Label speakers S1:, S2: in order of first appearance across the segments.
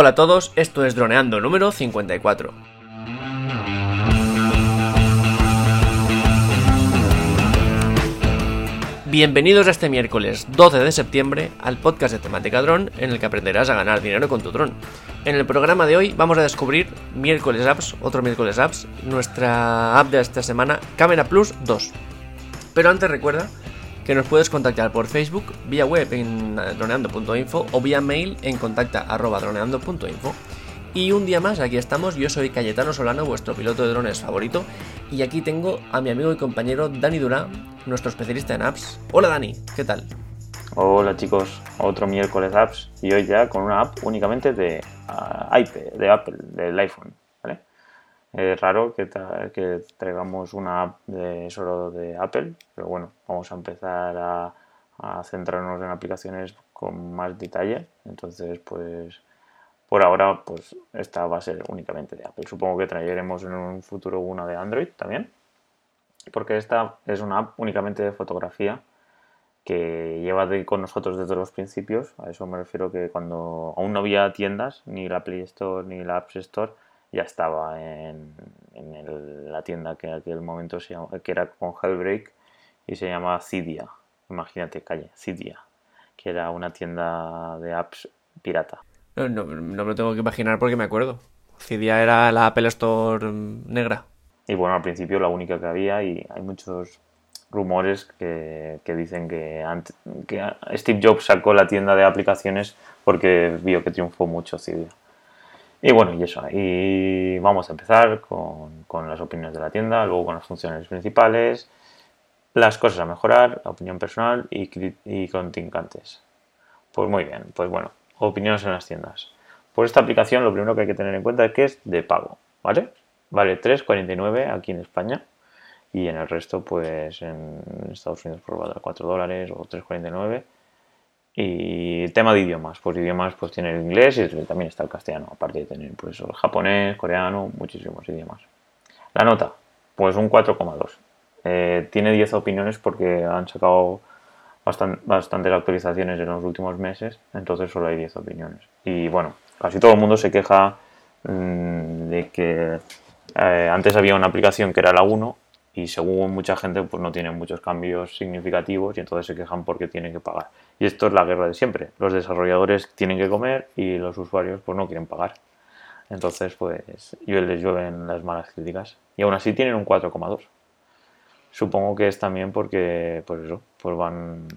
S1: Hola a todos, esto es Droneando número 54. Bienvenidos a este miércoles 12 de septiembre al podcast de temática dron en el que aprenderás a ganar dinero con tu dron. En el programa de hoy vamos a descubrir miércoles apps, otro miércoles apps, nuestra app de esta semana, Camera Plus 2. Pero antes recuerda que nos puedes contactar por Facebook, vía web en droneando.info o vía mail en contacta.droneando.info. Y un día más, aquí estamos, yo soy Cayetano Solano, vuestro piloto de drones favorito, y aquí tengo a mi amigo y compañero Dani Durán, nuestro especialista en apps. Hola Dani, ¿qué tal?
S2: Hola chicos, otro miércoles apps y hoy ya con una app únicamente de uh, de Apple, del iPhone. Es raro que, que traigamos una app de solo de Apple, pero bueno, vamos a empezar a, a centrarnos en aplicaciones con más detalle, entonces pues por ahora, pues esta va a ser únicamente de Apple. Supongo que traeremos en un futuro una de Android también, porque esta es una app únicamente de fotografía que lleva con nosotros desde los principios. A eso me refiero que cuando aún no había tiendas, ni la Play Store ni la App Store, ya estaba en, la tienda que en aquel momento se que era con Hellbreak y se llama Cydia. Imagínate, calle, Cydia, que era una tienda de apps pirata.
S1: No, me lo tengo que imaginar porque me acuerdo. Cydia era la Apple Store negra.
S2: Y bueno, al principio la única que había y hay muchos rumores que, dicen que, que, Steve Jobs sacó la tienda de aplicaciones porque vio que triunfó mucho Cydia. Y bueno, y eso. Y vamos a empezar con, con, las opiniones de la tienda, luego con las funciones principales, las cosas a mejorar, opinión personal y, y contingentes. Pues muy bien, pues bueno, opiniones en las tiendas. Por esta aplicación lo primero que hay que tener en cuenta es que es de pago, ¿vale? Vale 3,49 aquí en España y en el resto pues en Estados Unidos por vale 4 dólares o 3,49 y tema de idiomas, pues idiomas pues tiene el inglés y también está el castellano, aparte de tener pues el japonés, coreano, muchísimos idiomas. La nota, pues un 4,2. Eh, tiene 10 opiniones porque han sacado bastantes actualizaciones en los últimos meses, entonces solo hay 10 opiniones. Y bueno, casi todo el mundo se queja mm, de que eh, antes había una aplicación que era la 1 y según mucha gente pues no tiene muchos cambios significativos y entonces se quejan porque tienen que pagar. Y esto es la guerra de siempre. Los desarrolladores tienen que comer y los usuarios pues no quieren pagar. Entonces pues les llueven las malas críticas. Y aún así tienen un 4,2. Supongo que es también porque, pues eso, pues van,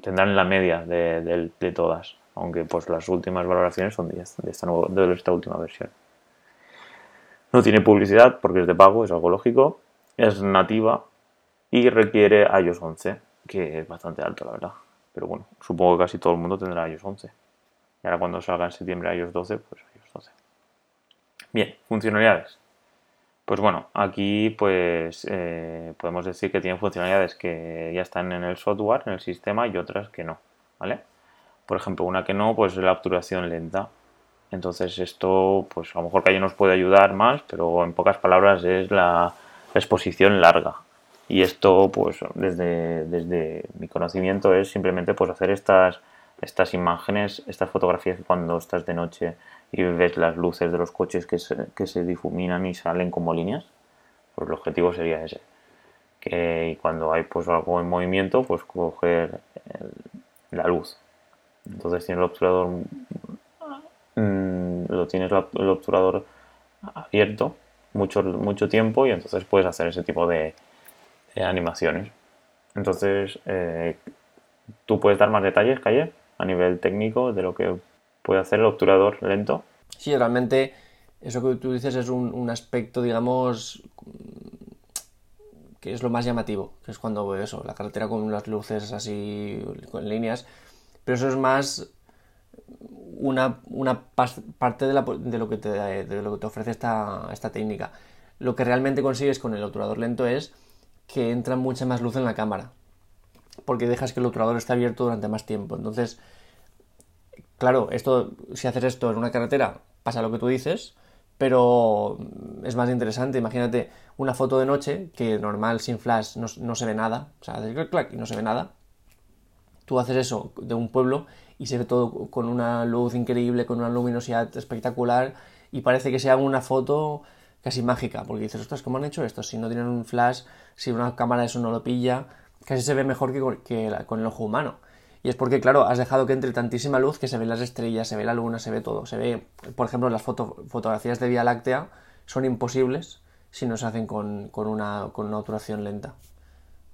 S2: tendrán la media de, todas, aunque pues las últimas valoraciones son 10 de esta, de esta última versión. No tiene publicidad porque es de pago, es algo lógico, es nativa y requiere iOS 11, que es bastante alto, la verdad. Pero bueno, supongo que casi todo el mundo tendrá iOS 11. Y ahora cuando salga en septiembre iOS 12, pues iOS 12. Bien, funcionalidades. Pues bueno, aquí pues eh, podemos decir que tienen funcionalidades que ya están en el software, en el sistema y otras que no, ¿vale? Por ejemplo, una que no, pues es la obturación lenta. Entonces esto, pues a lo mejor que nos puede ayudar más, pero en pocas palabras es la, exposición larga. Y esto, pues desde, desde mi conocimiento es simplemente pues hacer estas, estas imágenes, estas fotografías cuando estás de noche y ves las luces de los coches que se, que se difuminan y salen como líneas, pues el objetivo sería ese. Que cuando hay pues algo en movimiento, pues coger la luz. Entonces tienes el obturador, mm, lo tienes el obturador abierto mucho, mucho tiempo y entonces puedes hacer ese tipo de, animaciones. Entonces, eh, tú puedes dar más detalles, Calle, a nivel técnico de lo que puede hacer el obturador lento.
S1: Sí, realmente eso que tú dices es un, aspecto, digamos, que es lo más llamativo, que es cuando veo eso, la carretera con las luces así, con líneas, pero eso es más una, parte de, lo que te, lo que te ofrece esta, esta técnica. Lo que realmente consigues con el obturador lento es que entra mucha más luz en la cámara, porque dejas que el obturador esté abierto durante más tiempo. Entonces, Claro, esto, si haces esto en una carretera, pasa lo que tú dices, pero es más interesante. Imagínate una foto de noche que normal sin flash no, se ve nada, o sea, haces clac y no se ve nada. Tú haces eso de un pueblo y se ve todo con una luz increíble, con una luminosidad espectacular y parece que sea una foto casi mágica, porque dices, ostras, ¿cómo han hecho esto? Si no tienen un flash, si una cámara eso no lo pilla, casi se ve mejor que con, el ojo humano. Y es porque, claro, has dejado que entre tantísima luz que se ven las estrellas, se ve la luna, se ve todo. Se ve, por ejemplo, las fotografías de Vía Láctea son imposibles si no se hacen con, con, una, con una obturación lenta.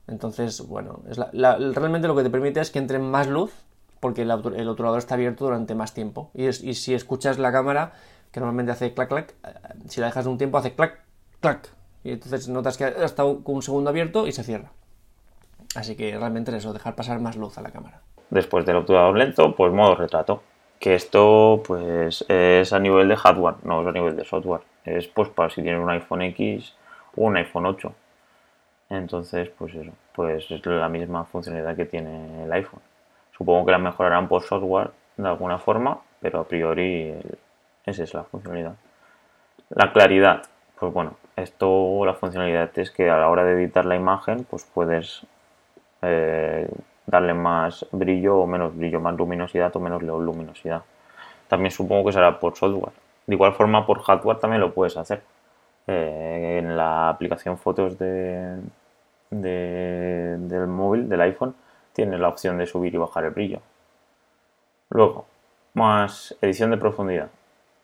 S1: Entonces, bueno, es realmente lo que te permite es que entre más luz, porque el, el obturador está abierto durante más tiempo. Y, y, si escuchas la cámara, que normalmente hace clac, clac, eh, si la dejas un tiempo hace clac, clac. Y entonces notas que ha estado un segundo abierto y se cierra. Así que realmente es eso, dejar pasar más luz a la cámara.
S2: Después del obturador lento, pues modo retrato. Que esto pues es a nivel de hardware, no es a nivel de software. Es pues para si tienes un iPhone X o un iPhone 8. Entonces, pues eso, pues es la misma funcionalidad que tiene el iPhone. Supongo que la mejorarán por software de alguna forma, pero a priori esa es la funcionalidad. La claridad, pues bueno, esto la funcionalidad es que a la hora de editar la imagen, pues puedes eh, darle más brillo o menos brillo, más luminosidad o menos luminosidad. También supongo que será por software. De igual forma, por hardware también lo puedes hacer. Eh, en la aplicación fotos de, del móvil, del iPhone, tienes la opción de subir y bajar el brillo. Luego, más edición de profundidad.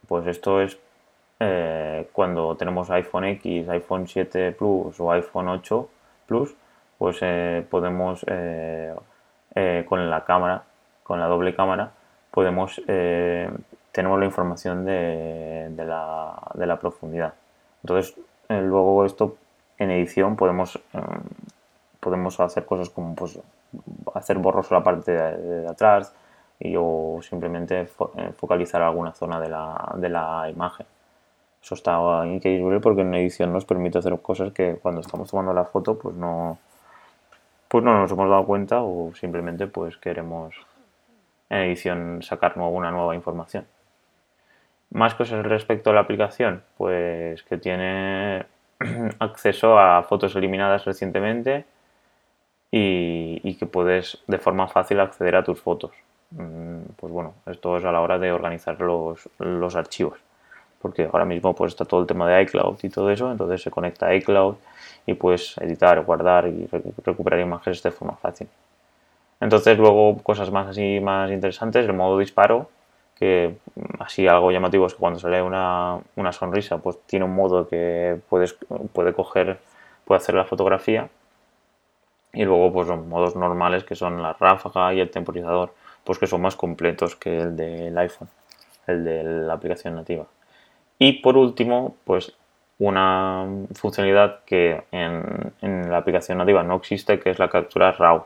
S2: Pues esto es eh, cuando tenemos iPhone X, iPhone 7 Plus o iPhone 8 Plus, pues eh, podemos con la cámara, con la doble cámara, podemos tenemos la información de, de, la, de la profundidad. Entonces, eh, luego esto en edición podemos, eh, podemos hacer cosas como pues, hacer borroso la parte de, atrás y, o simplemente eh, focalizar alguna zona de la, de la imagen. Eso está increíble porque en edición nos permite hacer cosas que cuando estamos tomando la foto pues no, pues no nos hemos dado cuenta o simplemente pues queremos en edición sacar una nueva información. Más cosas respecto a la aplicación, pues que tiene acceso a fotos eliminadas recientemente y, que puedes de forma fácil acceder a tus fotos. Mm, pues bueno, esto es a la hora de organizar los, los archivos, porque ahora mismo pues está todo el tema de iCloud y todo eso, entonces se conecta a iCloud y puedes editar, guardar y recuperar imágenes de forma fácil. Entonces luego cosas más así más interesantes, el modo disparo, que así algo llamativo es que cuando sale una, una sonrisa, pues tiene un modo que puedes, puede coger, puede hacer la fotografía. Y luego, pues los modos normales que son la ráfaga y el temporizador, pues que son más completos que el del iPhone, el de la aplicación nativa. Y por último, pues una funcionalidad que en, en la aplicación nativa no existe, que es la captura RAW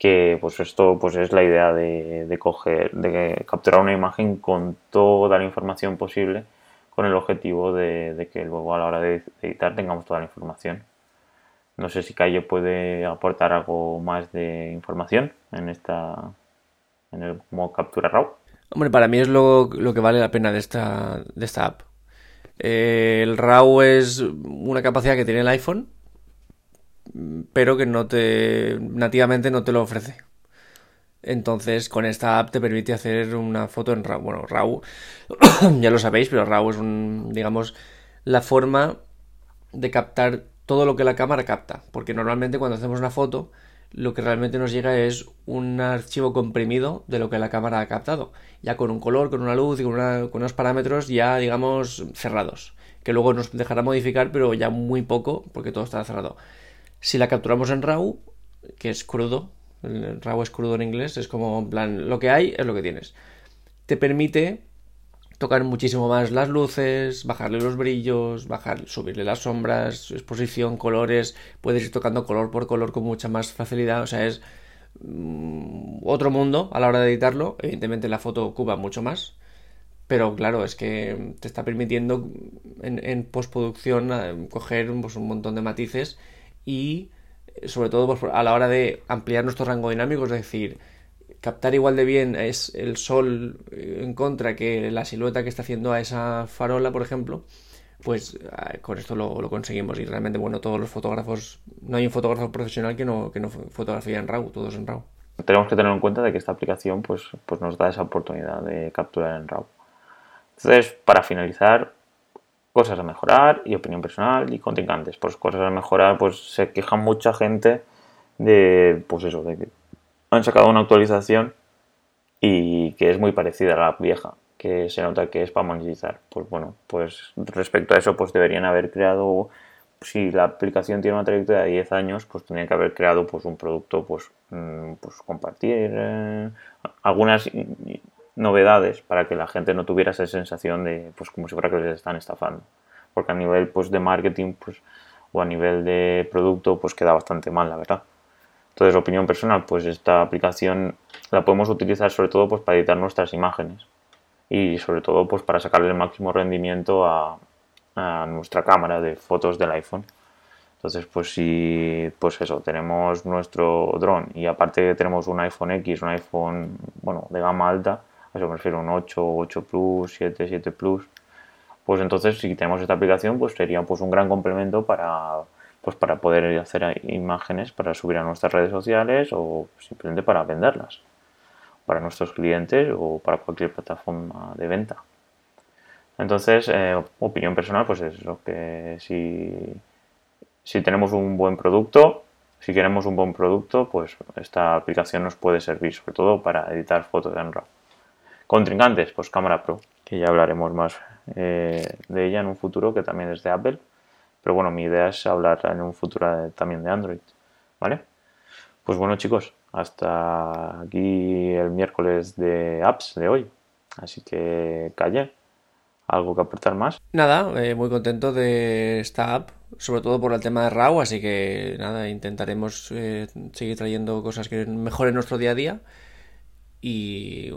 S2: que pues esto pues es la idea de, coger, de capturar una imagen con toda la información posible con el objetivo de, que luego a la hora de editar tengamos toda la información. No sé si Calle puede aportar algo más de información en esta en el modo captura RAW.
S1: Hombre, para mí es lo, que vale la pena de esta, de esta app. Eh, el RAW es una capacidad que tiene el iPhone pero que no te nativamente no te lo ofrece. Entonces, con esta app te permite hacer una foto en RAW. Bueno, RAW, ya lo sabéis, pero RAW es un, digamos, la forma de captar todo lo que la cámara capta. Porque normalmente cuando hacemos una foto, lo que realmente nos llega es un archivo comprimido de lo que la cámara ha captado. Ya con un color, con una luz y con, con unos parámetros ya, digamos, cerrados. Que luego nos dejará modificar, pero ya muy poco, porque todo está cerrado. Si la capturamos en RAW, que es crudo, el RAW es crudo en inglés, es como, en plan, lo que hay es lo que tienes. Te permite tocar muchísimo más las luces, bajarle los brillos, bajar, subirle las sombras, exposición, colores, puedes ir tocando color por color con mucha más facilidad, o sea, es mm, otro mundo a la hora de editarlo, evidentemente la foto ocupa mucho más, pero claro, es que te está permitiendo en, postproducción eh, coger pues, un montón de matices y sobre todo pues, a la hora de ampliar nuestro rango dinámico, es decir, captar igual de bien es el sol en contra que la silueta que está haciendo a esa farola, por ejemplo, pues ah, con esto lo, conseguimos y realmente, bueno, todos los fotógrafos, no hay un fotógrafo profesional que no, que no fotografía en RAW, todos en RAW.
S2: tenemos que tener en cuenta de que esta aplicación pues, pues nos da esa oportunidad de capturar en RAW. Entonces, para finalizar, cosas a mejorar y opinión personal y contrincantes. Pues cosas a mejorar, pues se queja mucha gente de, pues eso, de que han sacado una actualización y que es muy parecida a la vieja, que se nota que es para monetizar. Pues bueno, pues respecto a eso, pues deberían haber creado, si la aplicación tiene una trayectoria de 10 años, pues tendrían que haber creado pues un producto, pues, mm, pues compartir eh, algunas novedades para que la gente no tuviera esa sensación de, pues como si fuera que les están estafando. Porque a nivel pues de marketing, pues, o a nivel de producto, pues queda bastante mal, la verdad. Entonces, opinión personal, pues esta aplicación la podemos utilizar sobre todo pues para editar nuestras imágenes y sobre todo pues para sacarle el máximo rendimiento a, nuestra cámara de fotos del iPhone. Entonces, pues si, pues eso, tenemos nuestro dron y aparte tenemos un iPhone X, un iPhone, bueno, de gama alta, a eso me refiero un 8, 8 Plus, 7, 7 Plus, pues entonces si tenemos esta aplicación, pues sería pues un gran complemento para, pues para poder hacer imágenes para subir a nuestras redes sociales o simplemente para venderlas para nuestros clientes o para cualquier plataforma de venta. Entonces, eh, opinión personal, pues es lo que si, si tenemos un buen producto, si queremos un buen producto, pues esta aplicación nos puede servir, sobre todo para editar fotos en RAW. Contrincantes, pues cámara Pro, que ya hablaremos más eh, de ella en un futuro, que también es de Apple. Pero bueno, mi idea es hablar en un futuro también de Android. ¿Vale? Pues bueno, chicos, hasta aquí el miércoles de apps de hoy. Así que calle. ¿Algo que aportar más?
S1: Nada, eh, muy contento de esta app, sobre todo por el tema de RAW, así que nada, intentaremos eh, seguir trayendo cosas que mejoren nuestro día a día y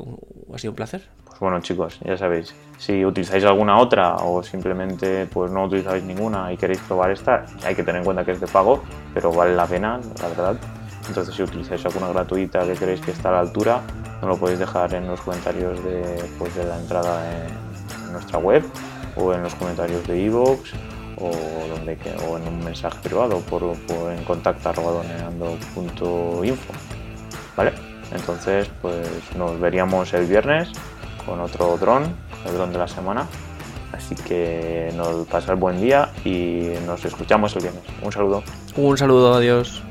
S1: ha sido un placer.
S2: Pues bueno chicos, ya sabéis, si utilizáis alguna otra o simplemente pues no utilizáis ninguna y queréis probar esta, hay que tener en cuenta que es de pago, pero vale la pena, la verdad. Entonces si utilizáis alguna gratuita que queréis que está a la altura, no lo podéis dejar en los comentarios de, pues, de la entrada en, nuestra web o en los comentarios de iVoox o, donde, o en un mensaje privado por, por en contacto info ¿Vale? Entonces, pues nos veríamos el viernes con otro dron, el dron de la semana. Así que nos pasa el buen día y nos escuchamos el viernes. Un saludo.
S1: Un saludo, adiós.